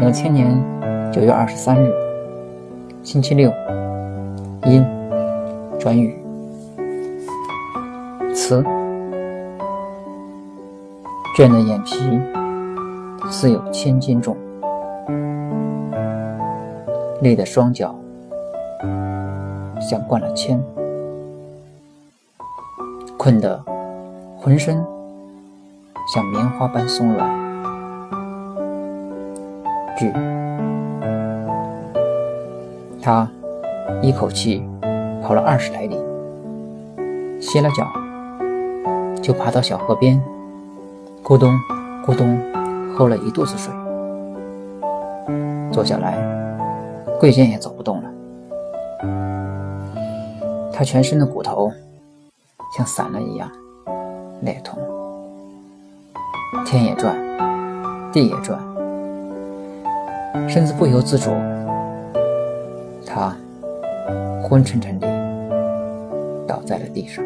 两千年九月二十三日，星期六，阴转雨，词。倦的眼皮似有千斤重，累的双脚像灌了铅，困得浑身像棉花般松软。他一口气跑了二十来里，歇了脚，就爬到小河边，咕咚咕咚喝了一肚子水，坐下来，贵贱也走不动了。他全身的骨头像散了一样，累痛。天也转，地也转。身子不由自主，他昏沉沉地倒在了地上。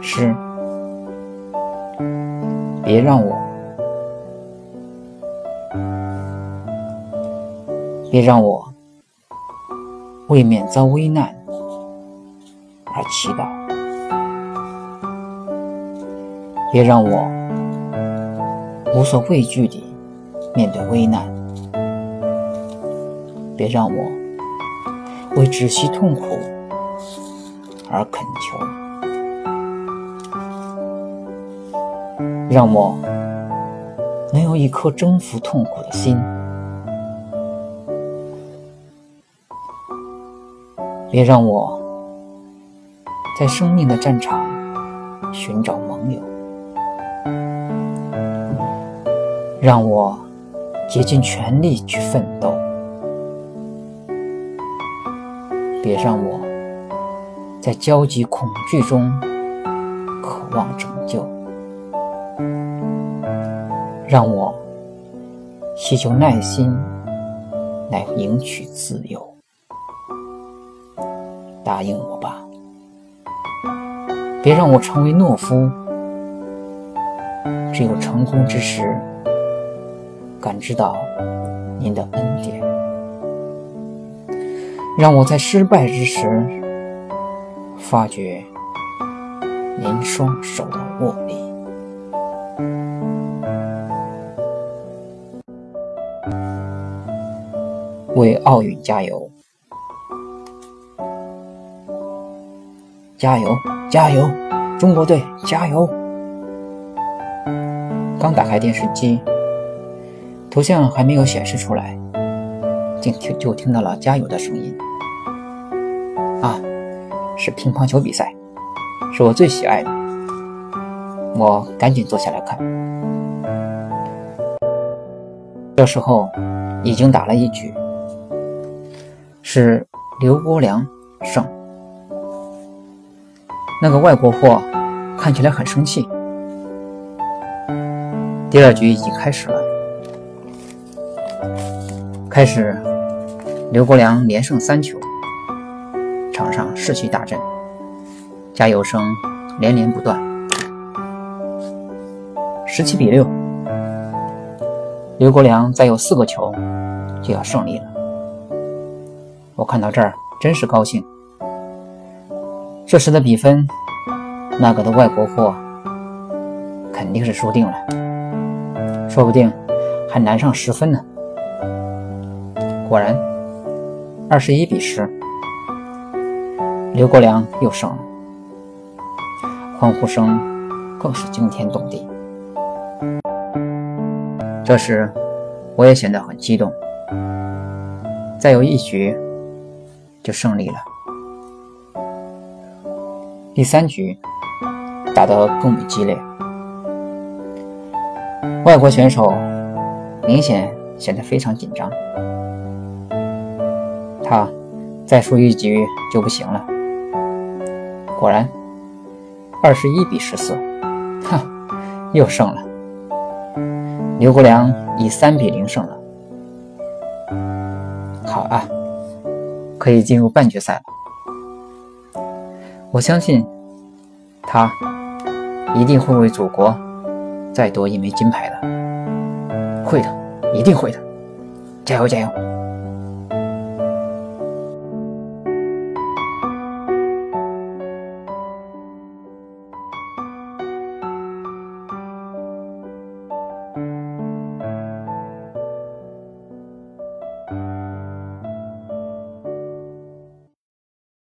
诗，别让我，别让我为免遭危难而祈祷。别让我无所畏惧地面对危难，别让我为止息痛苦而恳求，让我能有一颗征服痛苦的心。别让我在生命的战场寻找盟友。让我竭尽全力去奋斗，别让我在焦急恐惧中渴望拯救，让我祈求耐心来赢取自由。答应我吧，别让我成为懦夫。只有成功之时。感知到您的恩典，让我在失败之时发觉您双手的握力。为奥运加油！加油！加油！中国队加油！刚打开电视机。头像还没有显示出来，竟听就听到了加油的声音。啊，是乒乓球比赛，是我最喜爱的。我赶紧坐下来看。这时候已经打了一局，是刘国梁胜。那个外国货看起来很生气。第二局已经开始了。开始，刘国梁连胜三球，场上士气大振，加油声连连不断。十七比六，刘国梁再有四个球就要胜利了。我看到这儿真是高兴。这时的比分，那个的外国货肯定是输定了，说不定还难上十分呢。果然，二十一比十，刘国梁又胜了，欢呼声更是惊天动地。这时，我也显得很激动。再有一局就胜利了。第三局打得更为激烈，外国选手明显显得非常紧张。他再输一局就不行了。果然，二十一比十四，哈，又胜了。刘国梁以三比零胜了。好啊，可以进入半决赛了。我相信他一定会为祖国再夺一枚金牌的，会的，一定会的，加油加油！